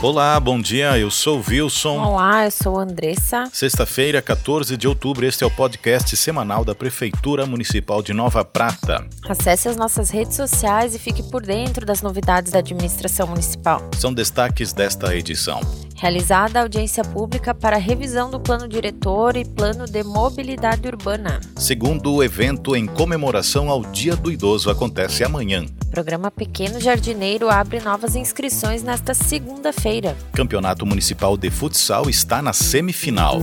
Olá, bom dia. Eu sou Wilson. Olá, eu sou Andressa. Sexta-feira, 14 de outubro, este é o podcast semanal da Prefeitura Municipal de Nova Prata. Acesse as nossas redes sociais e fique por dentro das novidades da administração municipal. São destaques desta edição. Realizada a audiência pública para revisão do plano diretor e plano de mobilidade urbana. Segundo o evento em comemoração ao Dia do Idoso acontece amanhã. Programa Pequeno Jardineiro abre novas inscrições nesta segunda-feira. Campeonato Municipal de Futsal está na semifinal.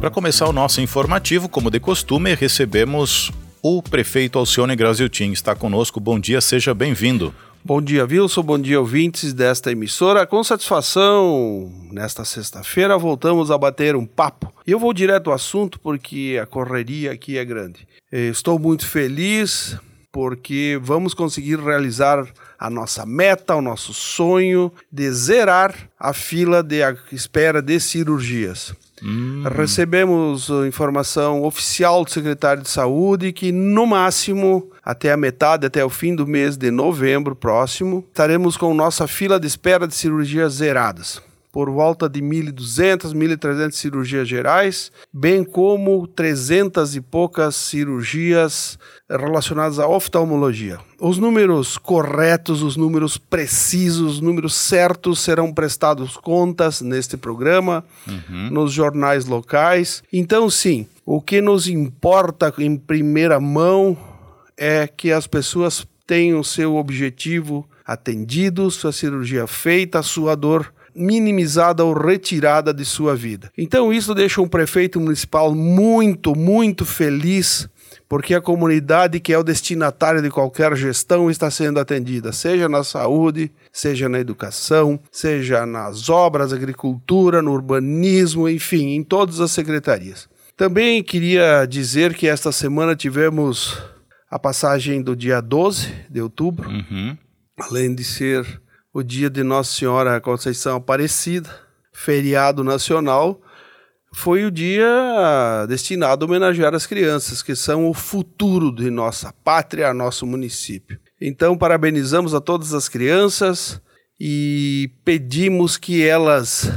Para começar o nosso informativo, como de costume, recebemos o prefeito Alcione Graziotin. Está conosco. Bom dia, seja bem-vindo. Bom dia, Wilson. Bom dia, ouvintes desta emissora. Com satisfação, nesta sexta-feira voltamos a bater um papo. Eu vou direto ao assunto porque a correria aqui é grande. Estou muito feliz porque vamos conseguir realizar a nossa meta, o nosso sonho de zerar a fila de espera de cirurgias. Hum. Recebemos informação oficial do secretário de Saúde que, no máximo, até a metade, até o fim do mês de novembro próximo, estaremos com nossa fila de espera de cirurgias zeradas por volta de 1.200, 1.300 cirurgias gerais, bem como 300 e poucas cirurgias relacionadas à oftalmologia. Os números corretos, os números precisos, os números certos serão prestados contas neste programa, uhum. nos jornais locais. Então, sim, o que nos importa em primeira mão é que as pessoas tenham seu objetivo atendido, sua cirurgia feita, sua dor minimizada ou retirada de sua vida. Então isso deixa um prefeito municipal muito, muito feliz porque a comunidade que é o destinatário de qualquer gestão está sendo atendida, seja na saúde, seja na educação, seja nas obras, agricultura, no urbanismo, enfim, em todas as secretarias. Também queria dizer que esta semana tivemos a passagem do dia 12 de outubro, uhum. além de ser o dia de Nossa Senhora Conceição Aparecida, feriado nacional, foi o dia destinado a homenagear as crianças, que são o futuro de nossa pátria, nosso município. Então, parabenizamos a todas as crianças e pedimos que elas,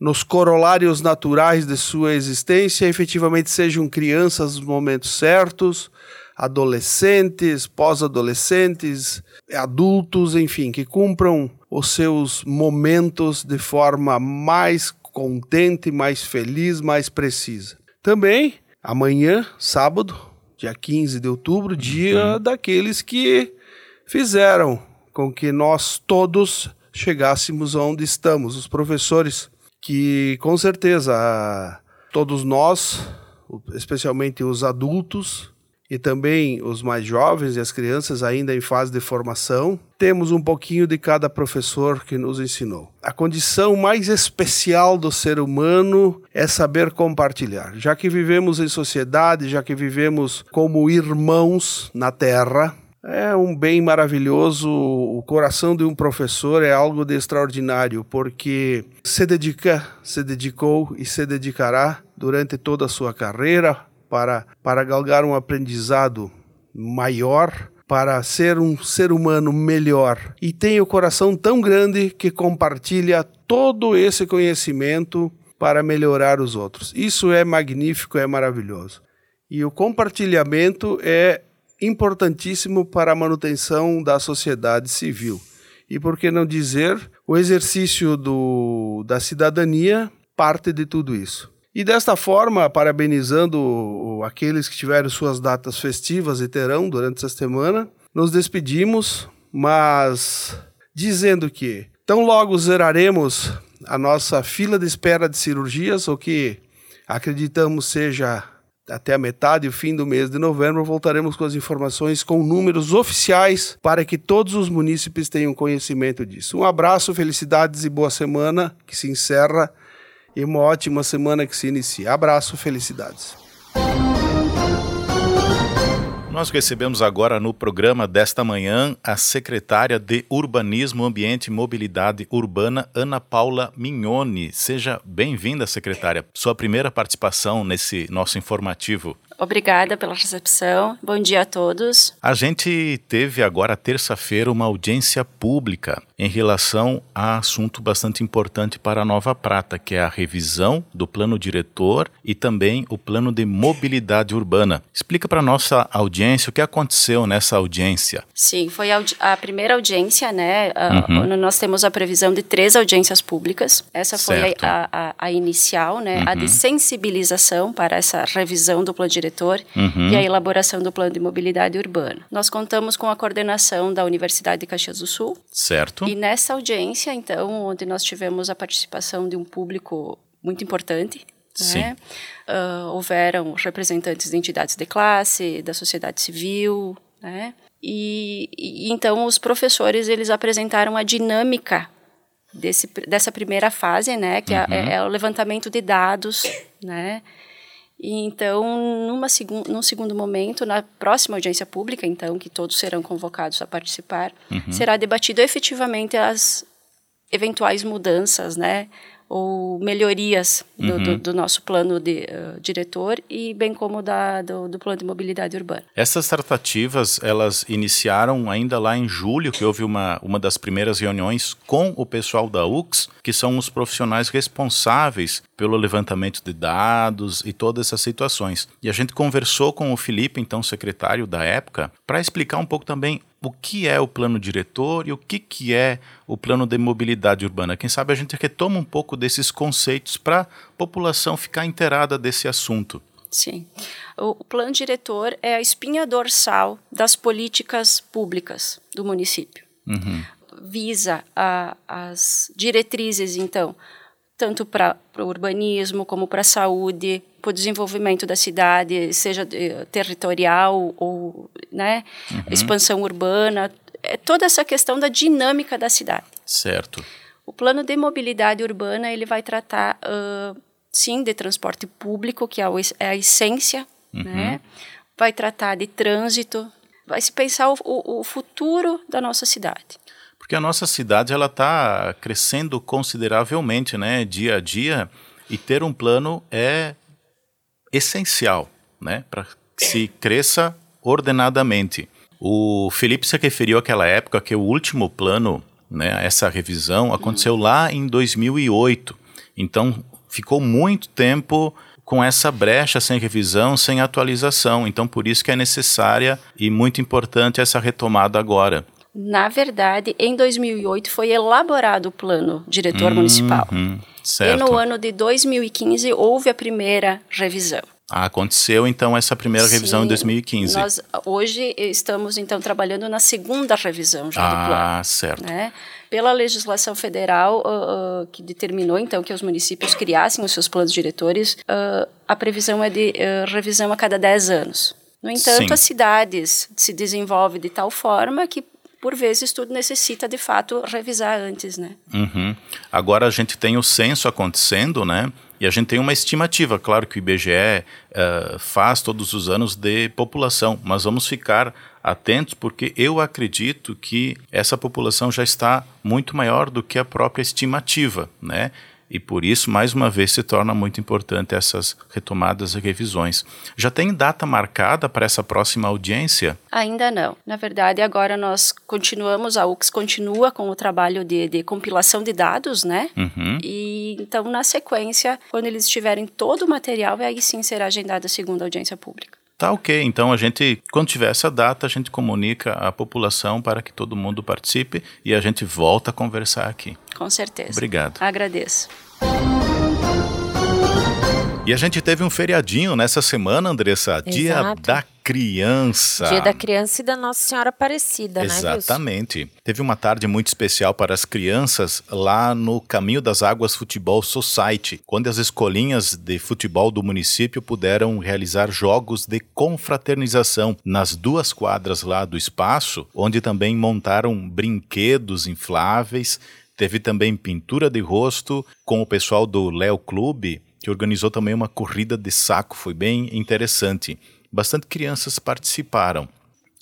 nos corolários naturais de sua existência, efetivamente sejam crianças nos momentos certos, adolescentes, pós-adolescentes, adultos, enfim, que cumpram os seus momentos de forma mais contente, mais feliz, mais precisa. Também, amanhã, sábado, dia 15 de outubro, dia uhum. daqueles que fizeram com que nós todos chegássemos onde estamos, os professores, que com certeza todos nós, especialmente os adultos, e também os mais jovens e as crianças ainda em fase de formação, temos um pouquinho de cada professor que nos ensinou. A condição mais especial do ser humano é saber compartilhar. Já que vivemos em sociedade, já que vivemos como irmãos na terra, é um bem maravilhoso. O coração de um professor é algo de extraordinário, porque se dedica, se dedicou e se dedicará durante toda a sua carreira para, para galgar um aprendizado maior, para ser um ser humano melhor. E tem o coração tão grande que compartilha todo esse conhecimento para melhorar os outros. Isso é magnífico, é maravilhoso. E o compartilhamento é importantíssimo para a manutenção da sociedade civil. E por que não dizer, o exercício do, da cidadania parte de tudo isso. E desta forma, parabenizando aqueles que tiveram suas datas festivas e terão durante essa semana, nos despedimos, mas dizendo que tão logo zeraremos a nossa fila de espera de cirurgias, o que acreditamos seja até a metade, o fim do mês de novembro, voltaremos com as informações com números oficiais para que todos os munícipes tenham conhecimento disso. Um abraço, felicidades e boa semana que se encerra e uma ótima semana que se inicia. Abraço, felicidades. Nós recebemos agora no programa desta manhã a secretária de Urbanismo, Ambiente e Mobilidade Urbana, Ana Paula Mignoni. Seja bem-vinda, secretária. Sua primeira participação nesse nosso informativo. Obrigada pela recepção. Bom dia a todos. A gente teve agora terça-feira uma audiência pública em relação a assunto bastante importante para a Nova Prata, que é a revisão do plano diretor e também o plano de mobilidade urbana. Explica para nossa audiência o que aconteceu nessa audiência. Sim, foi a, a primeira audiência, né? Uhum. nós temos a previsão de três audiências públicas. Essa foi a, a, a, inicial, né? Uhum. A de sensibilização para essa revisão do plano diretor uhum. e a elaboração do plano de mobilidade urbana. Nós contamos com a coordenação da Universidade de Caxias do Sul. Certo. E nessa audiência, então, onde nós tivemos a participação de um público muito importante, né? Uh, houveram representantes de entidades de classe, da sociedade civil, né? E, e, então os professores eles apresentaram a dinâmica desse, dessa primeira fase, né? Que é, uhum. é, é o levantamento de dados, né? E então, numa segun, num segundo momento, na próxima audiência pública, então, que todos serão convocados a participar, uhum. será debatido efetivamente as eventuais mudanças, né, ou melhorias do, uhum. do, do nosso plano de uh, diretor e bem como da, do, do, plano de mobilidade urbana. Essas tratativas, elas iniciaram ainda lá em julho, que houve uma, uma das primeiras reuniões com o pessoal da UX, que são os profissionais responsáveis pelo levantamento de dados e todas essas situações. E a gente conversou com o Felipe, então secretário da época, para explicar um pouco também o que é o plano diretor e o que, que é o plano de mobilidade urbana. Quem sabe a gente retoma um pouco desses conceitos para a população ficar inteirada desse assunto. Sim. O plano diretor é a espinha dorsal das políticas públicas do município. Uhum. Visa a, as diretrizes, então, tanto para o urbanismo como para a saúde, para o desenvolvimento da cidade, seja territorial ou né, uhum. expansão urbana, é toda essa questão da dinâmica da cidade. Certo. O plano de mobilidade urbana ele vai tratar uh, sim de transporte público, que é a, é a essência, uhum. né? Vai tratar de trânsito, vai se pensar o, o futuro da nossa cidade porque a nossa cidade ela está crescendo consideravelmente, né, dia a dia, e ter um plano é essencial, né, para que se cresça ordenadamente. O Felipe se referiu àquela época que o último plano, né, essa revisão aconteceu lá em 2008. Então ficou muito tempo com essa brecha sem revisão, sem atualização. Então por isso que é necessária e muito importante essa retomada agora. Na verdade, em 2008 foi elaborado o plano diretor uhum, municipal. Certo. E no ano de 2015 houve a primeira revisão. Ah, aconteceu então essa primeira Sim, revisão em 2015. Nós hoje estamos então trabalhando na segunda revisão já ah, do plano. Ah, certo. Né? Pela legislação federal uh, uh, que determinou então que os municípios criassem os seus planos diretores, uh, a previsão é de revisão a cada 10 anos. No entanto, Sim. as cidades se desenvolvem de tal forma que por vezes tudo necessita de fato revisar antes, né? Uhum. Agora a gente tem o censo acontecendo, né? E a gente tem uma estimativa, claro que o IBGE uh, faz todos os anos de população, mas vamos ficar atentos porque eu acredito que essa população já está muito maior do que a própria estimativa, né? E por isso, mais uma vez, se torna muito importante essas retomadas e revisões. Já tem data marcada para essa próxima audiência? Ainda não. Na verdade, agora nós continuamos, a UX continua com o trabalho de, de compilação de dados, né? Uhum. E então, na sequência, quando eles tiverem todo o material, aí sim será agendada a segunda audiência pública. Tá ok, então a gente, quando tiver essa data, a gente comunica à população para que todo mundo participe e a gente volta a conversar aqui. Com certeza. Obrigado. Agradeço. E a gente teve um feriadinho nessa semana, Andressa, Exato. Dia da Criança. Dia da Criança e da Nossa Senhora Aparecida, Exatamente. né, Exatamente. Teve uma tarde muito especial para as crianças lá no Caminho das Águas Futebol Society, quando as escolinhas de futebol do município puderam realizar jogos de confraternização nas duas quadras lá do espaço, onde também montaram brinquedos infláveis Teve também pintura de rosto com o pessoal do Léo Clube, que organizou também uma corrida de saco, foi bem interessante. Bastante crianças participaram.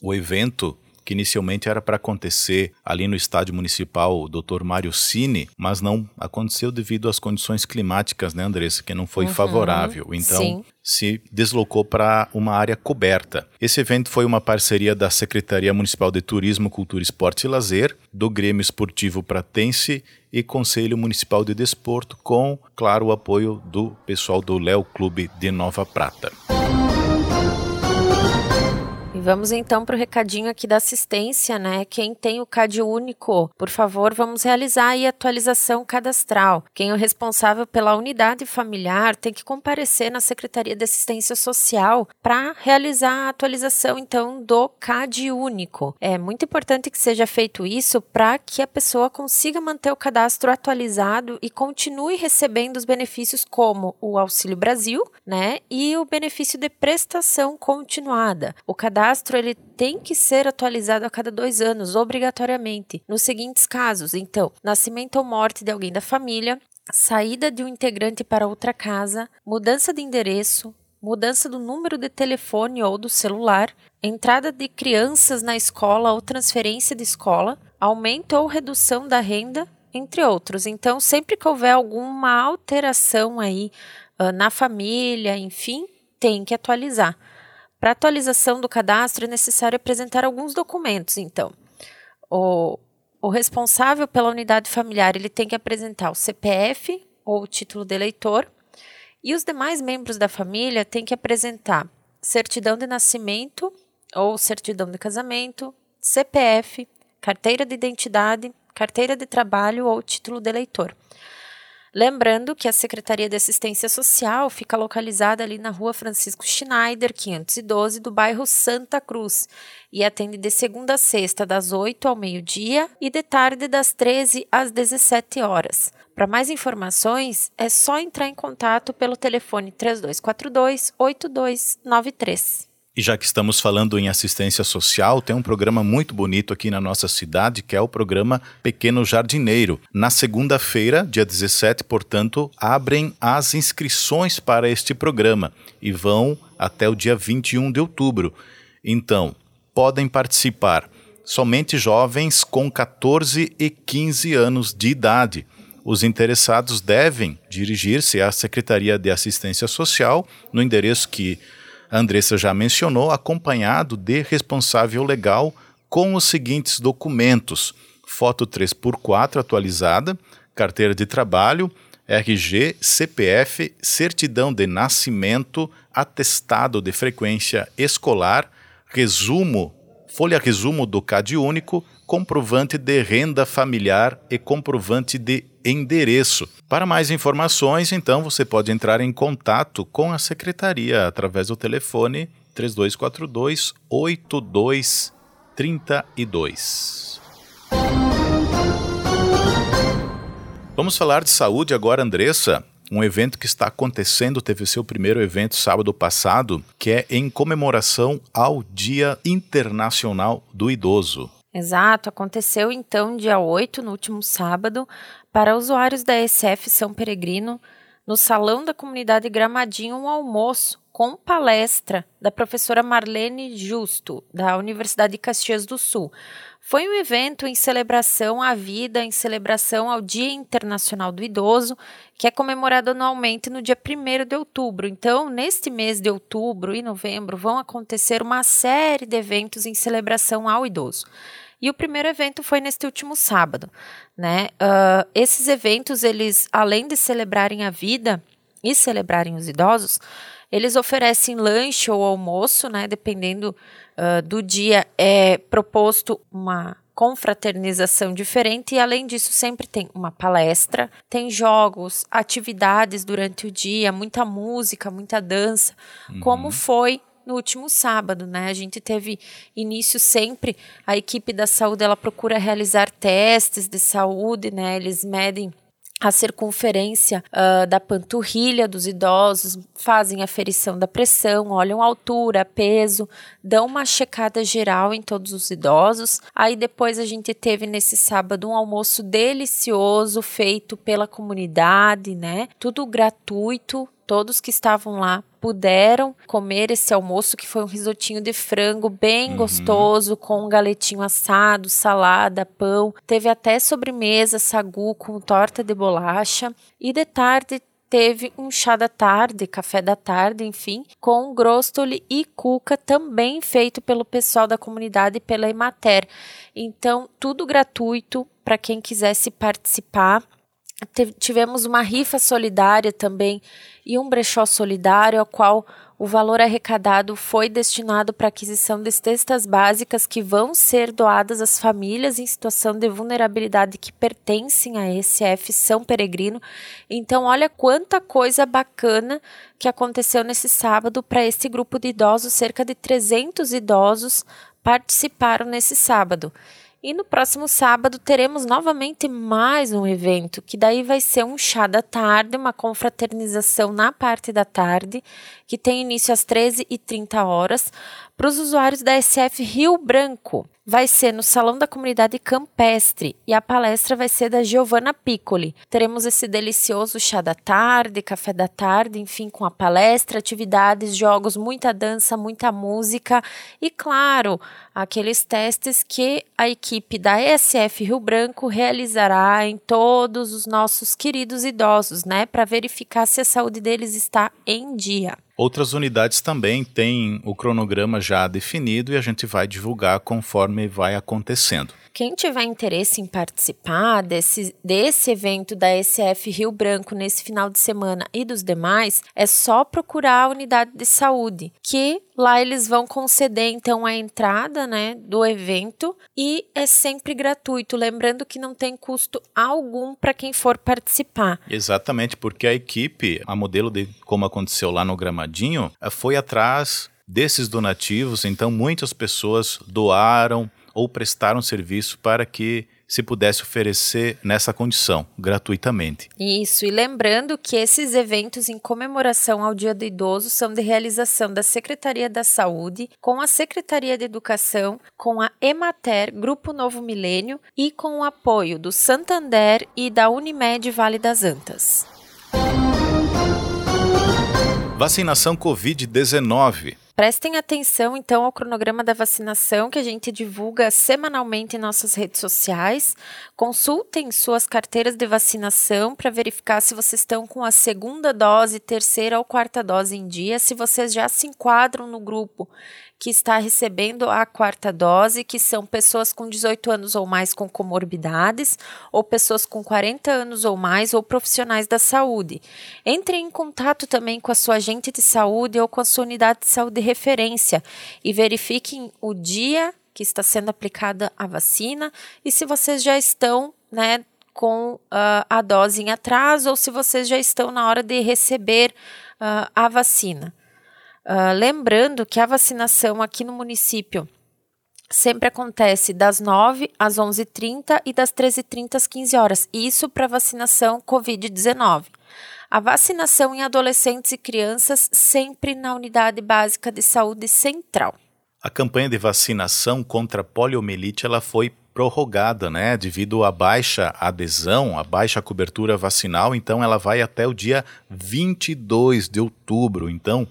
O evento que inicialmente era para acontecer ali no estádio municipal Dr. Mário Cine, mas não aconteceu devido às condições climáticas, né, Andressa, que não foi uhum, favorável. Então, sim. se deslocou para uma área coberta. Esse evento foi uma parceria da Secretaria Municipal de Turismo, Cultura, Esporte e Lazer, do Grêmio Esportivo Pratense e Conselho Municipal de Desporto, com, claro, o apoio do pessoal do Léo Clube de Nova Prata. Vamos então para o recadinho aqui da assistência, né? Quem tem o CAD único, por favor, vamos realizar a atualização cadastral. Quem é o responsável pela unidade familiar tem que comparecer na Secretaria de Assistência Social para realizar a atualização então do CAD único. É muito importante que seja feito isso para que a pessoa consiga manter o cadastro atualizado e continue recebendo os benefícios como o Auxílio Brasil, né? E o benefício de prestação continuada. O cadastro cadastro ele tem que ser atualizado a cada dois anos, obrigatoriamente, nos seguintes casos: então, nascimento ou morte de alguém da família, saída de um integrante para outra casa, mudança de endereço, mudança do número de telefone ou do celular, entrada de crianças na escola ou transferência de escola, aumento ou redução da renda, entre outros. Então, sempre que houver alguma alteração aí uh, na família, enfim, tem que atualizar. Para atualização do cadastro é necessário apresentar alguns documentos, então. O, o responsável pela unidade familiar ele tem que apresentar o CPF ou o título de eleitor e os demais membros da família têm que apresentar certidão de nascimento ou certidão de casamento, CPF, carteira de identidade, carteira de trabalho ou título de eleitor. Lembrando que a Secretaria de Assistência Social fica localizada ali na rua Francisco Schneider, 512, do bairro Santa Cruz, e atende de segunda a sexta, das 8 ao meio-dia e de tarde, das 13 às 17 horas. Para mais informações, é só entrar em contato pelo telefone 3242 8293. E já que estamos falando em assistência social, tem um programa muito bonito aqui na nossa cidade, que é o programa Pequeno Jardineiro. Na segunda-feira, dia 17, portanto, abrem as inscrições para este programa e vão até o dia 21 de outubro. Então, podem participar somente jovens com 14 e 15 anos de idade. Os interessados devem dirigir-se à Secretaria de Assistência Social no endereço que a Andressa já mencionou, acompanhado de responsável legal com os seguintes documentos: foto 3x4 atualizada, carteira de trabalho, RG, CPF, certidão de nascimento, atestado de frequência escolar, resumo, folha resumo do CAD único, comprovante de renda familiar e comprovante de endereço. Para mais informações, então, você pode entrar em contato com a secretaria através do telefone 3242 8232. Vamos falar de saúde agora, Andressa. Um evento que está acontecendo, teve seu primeiro evento sábado passado, que é em comemoração ao Dia Internacional do Idoso. Exato, aconteceu então dia 8, no último sábado, para usuários da SF São Peregrino, no Salão da Comunidade Gramadinho, um almoço com palestra da professora Marlene Justo, da Universidade de Caxias do Sul. Foi um evento em celebração à vida, em celebração ao Dia Internacional do Idoso, que é comemorado anualmente no dia 1 de outubro. Então, neste mês de outubro e novembro, vão acontecer uma série de eventos em celebração ao idoso. E o primeiro evento foi neste último sábado, né? Uh, esses eventos, eles, além de celebrarem a vida e celebrarem os idosos, eles oferecem lanche ou almoço, né? Dependendo uh, do dia, é proposto uma confraternização diferente e além disso sempre tem uma palestra, tem jogos, atividades durante o dia, muita música, muita dança, uhum. como foi no último sábado, né? A gente teve início sempre, a equipe da saúde ela procura realizar testes de saúde, né? Eles medem a circunferência uh, da panturrilha dos idosos, fazem a ferição da pressão, olham altura, peso, dão uma checada geral em todos os idosos. Aí depois a gente teve nesse sábado um almoço delicioso feito pela comunidade, né? Tudo gratuito todos que estavam lá puderam comer esse almoço que foi um risotinho de frango bem uhum. gostoso com um galetinho assado, salada, pão. Teve até sobremesa, sagu com torta de bolacha e de tarde teve um chá da tarde, café da tarde, enfim, com grostoli e cuca também feito pelo pessoal da comunidade e pela Emater. Então, tudo gratuito para quem quisesse participar. Tivemos uma rifa solidária também e um brechó solidário, ao qual o valor arrecadado foi destinado para aquisição de cestas básicas que vão ser doadas às famílias em situação de vulnerabilidade que pertencem a SF São Peregrino. Então, olha quanta coisa bacana que aconteceu nesse sábado para esse grupo de idosos, cerca de 300 idosos participaram nesse sábado. E no próximo sábado teremos novamente mais um evento, que daí vai ser um chá da tarde, uma confraternização na parte da tarde, que tem início às 13h30 horas, para os usuários da SF Rio Branco vai ser no Salão da Comunidade Campestre e a palestra vai ser da Giovanna Piccoli. Teremos esse delicioso chá da tarde, café da tarde, enfim, com a palestra, atividades, jogos, muita dança, muita música e, claro, aqueles testes que a equipe da ESF Rio Branco realizará em todos os nossos queridos idosos, né, para verificar se a saúde deles está em dia. Outras unidades também têm o cronograma já definido e a gente vai divulgar conforme vai acontecendo. Quem tiver interesse em participar desse, desse evento da SF Rio Branco nesse final de semana e dos demais, é só procurar a unidade de saúde, que lá eles vão conceder então a entrada né, do evento e é sempre gratuito. Lembrando que não tem custo algum para quem for participar. Exatamente, porque a equipe, a modelo de como aconteceu lá no Gramadinho, foi atrás desses donativos, então muitas pessoas doaram ou prestaram serviço para que se pudesse oferecer nessa condição, gratuitamente. Isso, e lembrando que esses eventos em comemoração ao Dia do Idoso são de realização da Secretaria da Saúde, com a Secretaria de Educação, com a Emater, Grupo Novo Milênio e com o apoio do Santander e da Unimed Vale das Antas. Vacinação Covid-19. Prestem atenção, então, ao cronograma da vacinação que a gente divulga semanalmente em nossas redes sociais. Consultem suas carteiras de vacinação para verificar se vocês estão com a segunda dose, terceira ou quarta dose em dia, se vocês já se enquadram no grupo que está recebendo a quarta dose, que são pessoas com 18 anos ou mais com comorbidades, ou pessoas com 40 anos ou mais, ou profissionais da saúde. Entre em contato também com a sua agente de saúde ou com a sua unidade de saúde de referência e verifiquem o dia que está sendo aplicada a vacina e se vocês já estão, né, com uh, a dose em atraso ou se vocês já estão na hora de receber uh, a vacina. Uh, lembrando que a vacinação aqui no município sempre acontece das 9 às 11h30 e das 13h30 às 15 horas. Isso para vacinação Covid-19. A vacinação em adolescentes e crianças sempre na Unidade Básica de Saúde Central. A campanha de vacinação contra a poliomielite ela foi prorrogada, né, devido à baixa adesão, à baixa cobertura vacinal, então ela vai até o dia 22 de outubro. Então,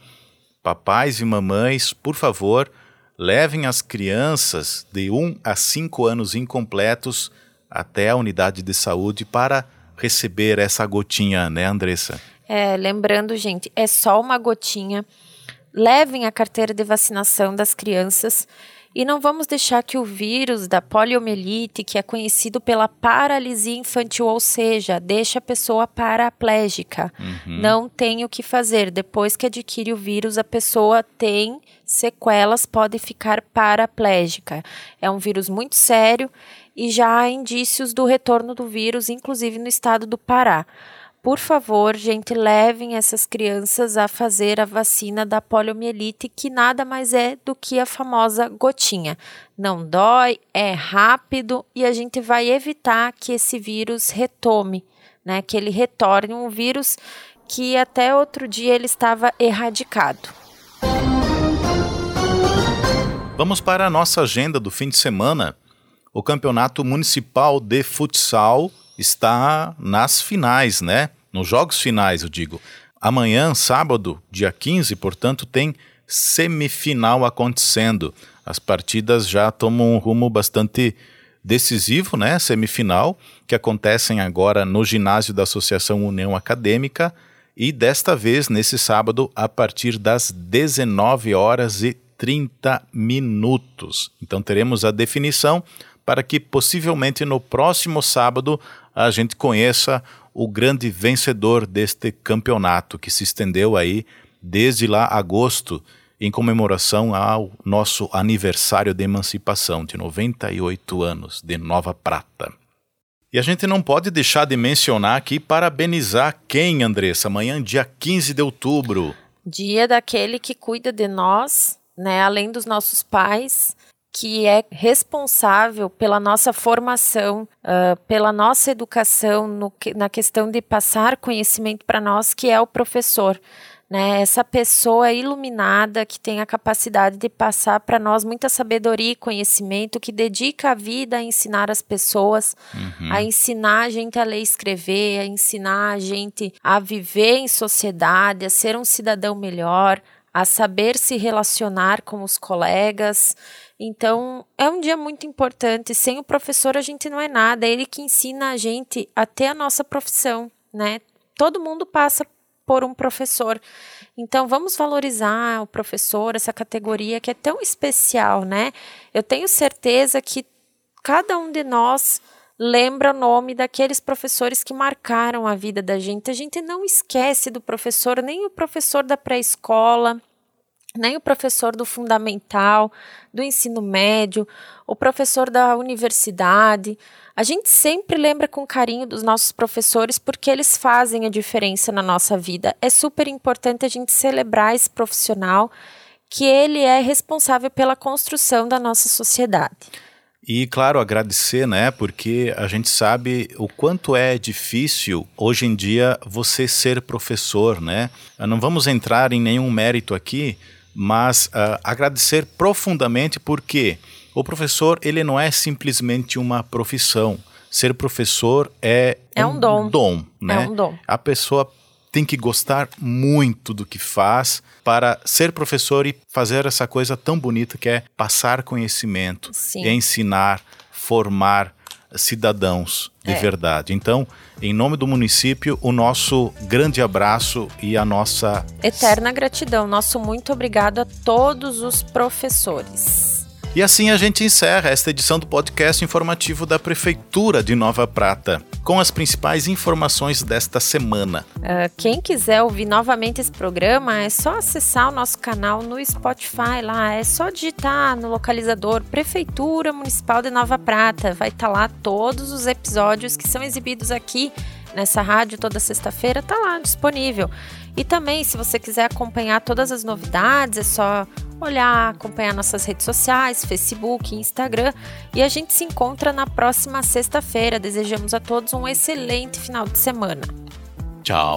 Papais e mamães, por favor, levem as crianças de 1 a 5 anos incompletos até a unidade de saúde para receber essa gotinha, né, Andressa? É, lembrando, gente, é só uma gotinha. Levem a carteira de vacinação das crianças e não vamos deixar que o vírus da poliomielite, que é conhecido pela paralisia infantil, ou seja, deixa a pessoa paraplégica. Uhum. Não tem o que fazer. Depois que adquire o vírus, a pessoa tem sequelas, pode ficar paraplégica. É um vírus muito sério e já há indícios do retorno do vírus, inclusive no estado do Pará. Por favor, gente, levem essas crianças a fazer a vacina da poliomielite, que nada mais é do que a famosa gotinha. Não dói, é rápido e a gente vai evitar que esse vírus retome, né? Que ele retorne um vírus que até outro dia ele estava erradicado. Vamos para a nossa agenda do fim de semana. O Campeonato Municipal de Futsal está nas finais, né? Nos jogos finais, eu digo. Amanhã, sábado, dia 15, portanto, tem semifinal acontecendo. As partidas já tomam um rumo bastante decisivo, né? Semifinal, que acontecem agora no ginásio da Associação União Acadêmica e desta vez nesse sábado a partir das 19 horas e 30 minutos. Então teremos a definição para que possivelmente no próximo sábado a gente conheça o grande vencedor deste campeonato que se estendeu aí desde lá agosto em comemoração ao nosso aniversário de emancipação de 98 anos de Nova Prata. E a gente não pode deixar de mencionar aqui parabenizar quem, Andressa? Amanhã, dia 15 de outubro. Dia daquele que cuida de nós, né, além dos nossos pais, que é responsável pela nossa formação, uh, pela nossa educação, no, na questão de passar conhecimento para nós, que é o professor né? Essa pessoa iluminada que tem a capacidade de passar para nós muita sabedoria e conhecimento, que dedica a vida a ensinar as pessoas, uhum. a ensinar a gente a ler e escrever, a ensinar a gente a viver em sociedade, a ser um cidadão melhor, a saber se relacionar com os colegas. Então, é um dia muito importante. Sem o professor, a gente não é nada. É ele que ensina a gente a ter a nossa profissão, né? Todo mundo passa por um professor. Então, vamos valorizar o professor, essa categoria que é tão especial, né? Eu tenho certeza que cada um de nós lembra o nome daqueles professores que marcaram a vida da gente. A gente não esquece do professor, nem o professor da pré-escola, nem o professor do fundamental, do ensino médio, o professor da universidade. A gente sempre lembra com carinho dos nossos professores porque eles fazem a diferença na nossa vida. É super importante a gente celebrar esse profissional que ele é responsável pela construção da nossa sociedade. E, claro, agradecer, né? Porque a gente sabe o quanto é difícil hoje em dia você ser professor, né? Não vamos entrar em nenhum mérito aqui, mas uh, agradecer profundamente porque o professor ele não é simplesmente uma profissão. Ser professor é, é um, um dom. dom né? É um dom. A pessoa tem que gostar muito do que faz para ser professor e fazer essa coisa tão bonita que é passar conhecimento, e ensinar, formar cidadãos de é. verdade. Então, em nome do município, o nosso grande abraço e a nossa eterna gratidão. Nosso muito obrigado a todos os professores. E assim a gente encerra esta edição do podcast informativo da Prefeitura de Nova Prata, com as principais informações desta semana. Uh, quem quiser ouvir novamente esse programa, é só acessar o nosso canal no Spotify lá, é só digitar no localizador Prefeitura Municipal de Nova Prata. Vai estar tá lá todos os episódios que são exibidos aqui nessa rádio toda sexta-feira, tá lá disponível. E também, se você quiser acompanhar todas as novidades, é só olhar, acompanhar nossas redes sociais, Facebook, Instagram. E a gente se encontra na próxima sexta-feira. Desejamos a todos um excelente final de semana. Tchau.